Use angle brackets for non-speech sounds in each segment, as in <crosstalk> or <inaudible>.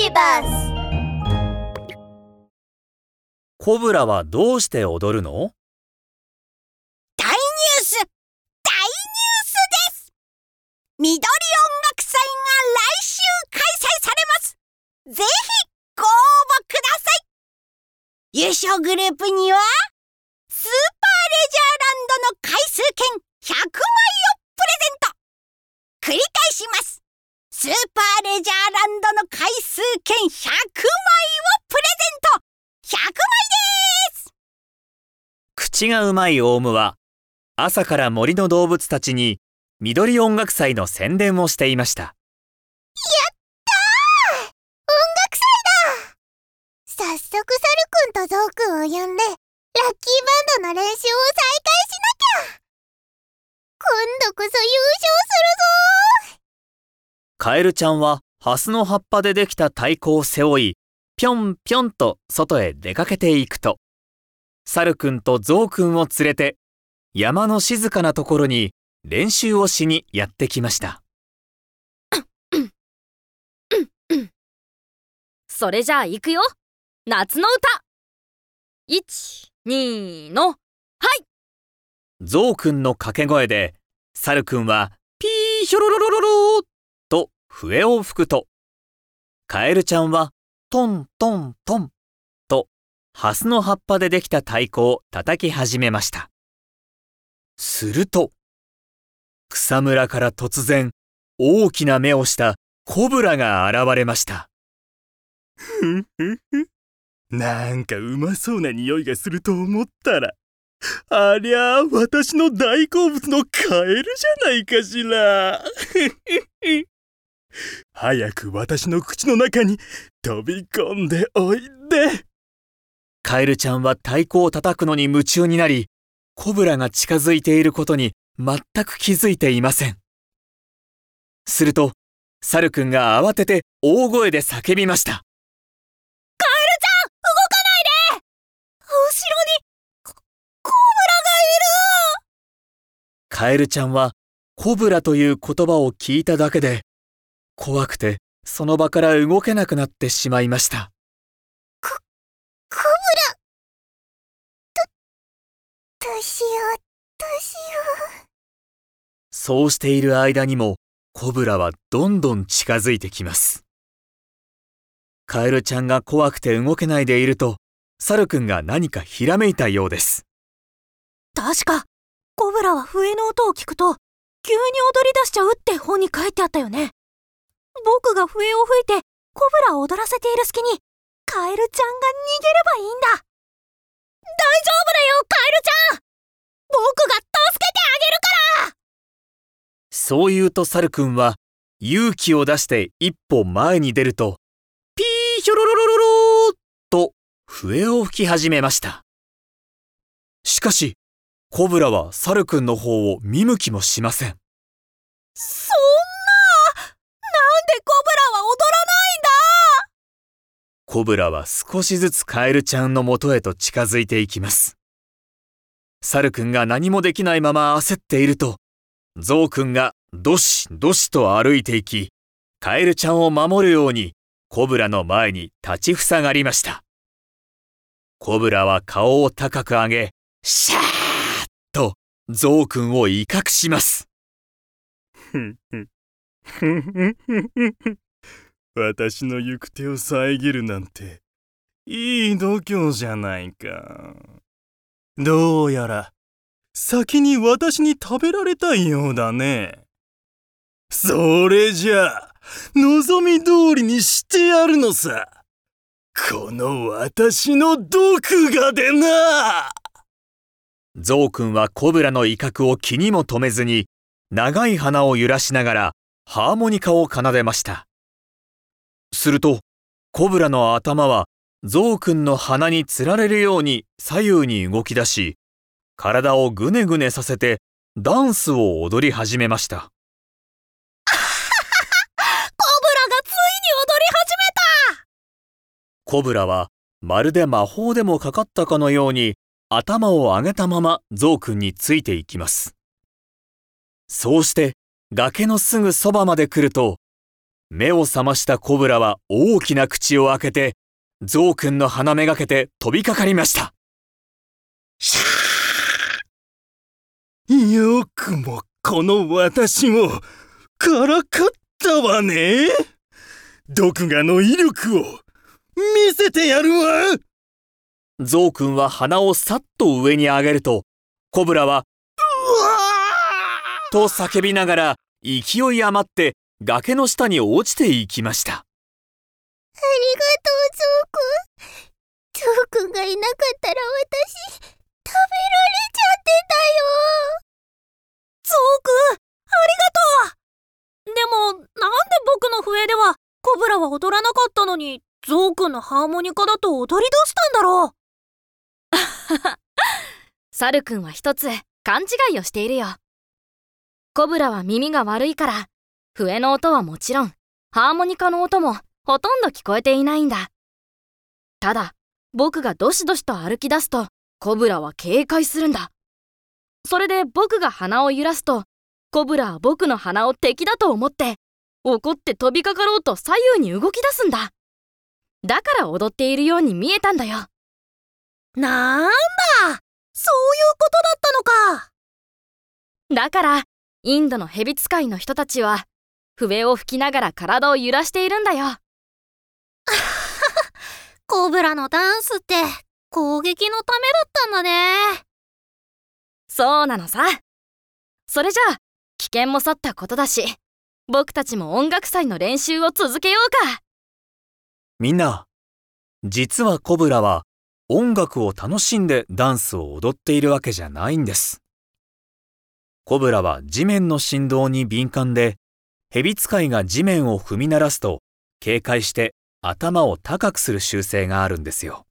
ビバスコブラはどうして踊るの？大ニュース。大ニュースです。緑音楽祭が来週開催されます。ぜひご応募ください。優勝グループにはスーパーレジャーランドの回数券100枚をプレゼント。繰り返しますスーパーレジャーランドの回数券100枚をプレゼント。100枚です！口がうまいオウムは朝から森の動物たちに緑音楽祭の宣伝をしていました。早速サルくんとゾウくんを呼んで、ラッキーバンドの練習を再開しなきゃ！今度こそ優勝するぞカエルちゃんはハスの葉っぱでできた太鼓を背負いぴょんぴょんと外へ出かけていくと。サルくんとゾウくんを連れて山の静かなところに練習をしにやってきました。それじゃあ行くよ。夏の歌。12のゾウくんの掛け声でサルくんはピーヒョロロロロローと笛を吹くとカエルちゃんはトントントンとハスの葉っぱでできた太鼓を叩き始めましたすると草むらから突然大きな目をしたコブラが現れましたふふふ。なんかうまそうな匂いがすると思ったら、ありゃあ私の大好物のカエルじゃないかしら。早く私の口の中に飛び込んでおいで。カエルちゃんは太鼓を叩くのに夢中になりコブラが近づいていることに全く気づいていません。するとサルくんが慌てて大声で叫びました。後ろにコブラカエルちゃんはコブラという言葉を聞いただけで怖くてその場から動けなくなってしまいました。コブラど、どうしよう、どうしよそうしている間にもコブラはどんどん近づいてきます。カエルちゃんが怖くて動けないでいるとサルくんが何かひらめいたようです。確か、コブラは笛の音を聞くと、急に踊り出しちゃうって本に書いてあったよね。僕が笛を吹いて、コブラを踊らせている隙に、カエルちゃんが逃げればいいんだ。大丈夫だよ、カエルちゃん僕が助けてあげるからそう言うとサルくんは勇気を出して一歩前に出ると、ピーヒョロロロロローと笛を吹き始めました。しかし、コブラはサルくんの方を見向きもしません。そんななんでコブラは踊らないんだコブラは少しずつカエルちゃんの元へと近づいていきます。サルくんが何もできないまま焦っていると、ゾウくんがどしどしと歩いていき、カエルちゃんを守るようにコブラの前に立ちふさがりました。コブラは顔を高く上げ、シャーッとゾウくんを威嚇します。ふんふんふんふんふんふんふん私の行く手を遮るなんていい度胸じゃないか。どうやら先に私に食べられたいようだね。それじゃあ望み通りにしてやるのさ。この私の毒がでな。ゾウくんはコブラの威嚇を気にも留めずに、長い鼻を揺らしながらハーモニカを奏でました。すると、コブラの頭はゾウくんの鼻につられるように左右に動き出し、体をぐねぐねさせてダンスを踊り始めました。コブラがついに踊り始めたコブラはまるで魔法でもかかったかのように頭を上げたままゾウくんについていきます。そうして崖のすぐそばまで来ると、目を覚ましたコブラは大きな口を開けて、ゾウくんの鼻めがけて飛びかかりました。よくもこの私をからかったわね。毒牙の威力を見せてやるわゾウくんは鼻をさっと上に上げると、コブラは、と叫びながら勢い余って崖の下に落ちていきました。ありがとう、ゾウくん。ゾウくんがいなかったら私、食べられちゃってたよ。ゾウくん、ありがとうでも、なんで僕の笛では、コブラは踊らなかったのに、ゾウくんのハーモニカだと踊り出したんだろう <laughs> サルくんは一つ勘違いをしているよ。コブラは耳が悪いから、笛の音はもちろん、ハーモニカの音もほとんど聞こえていないんだ。ただ、僕がどしどしと歩き出すと、コブラは警戒するんだ。それで僕が鼻を揺らすと、コブラは僕の鼻を敵だと思って、怒って飛びかかろうと左右に動き出すんだ。だから踊っているように見えたんだよ。なんだそういうことだったのかだから、インドの蛇使いの人たちは、笛を吹きながら体を揺らしているんだよ。<laughs> コブラのダンスって攻撃のためだったんだね。そうなのさ。それじゃあ、危険も去ったことだし、僕たちも音楽祭の練習を続けようか。みんな、実はコブラは音楽を楽しんでダンスを踊っているわけじゃないんです。コブラは地面の振動に敏感で、蛇使いが地面を踏み鳴らすと警戒して頭を高くする習性があるんですよ。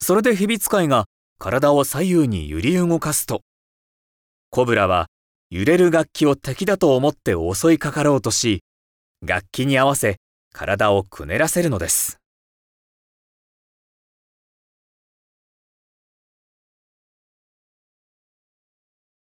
それで蛇使いが体を左右に揺り動かすと、コブラは揺れる楽器を敵だと思って襲いかかろうとし、楽器に合わせ体をくねらせるのです。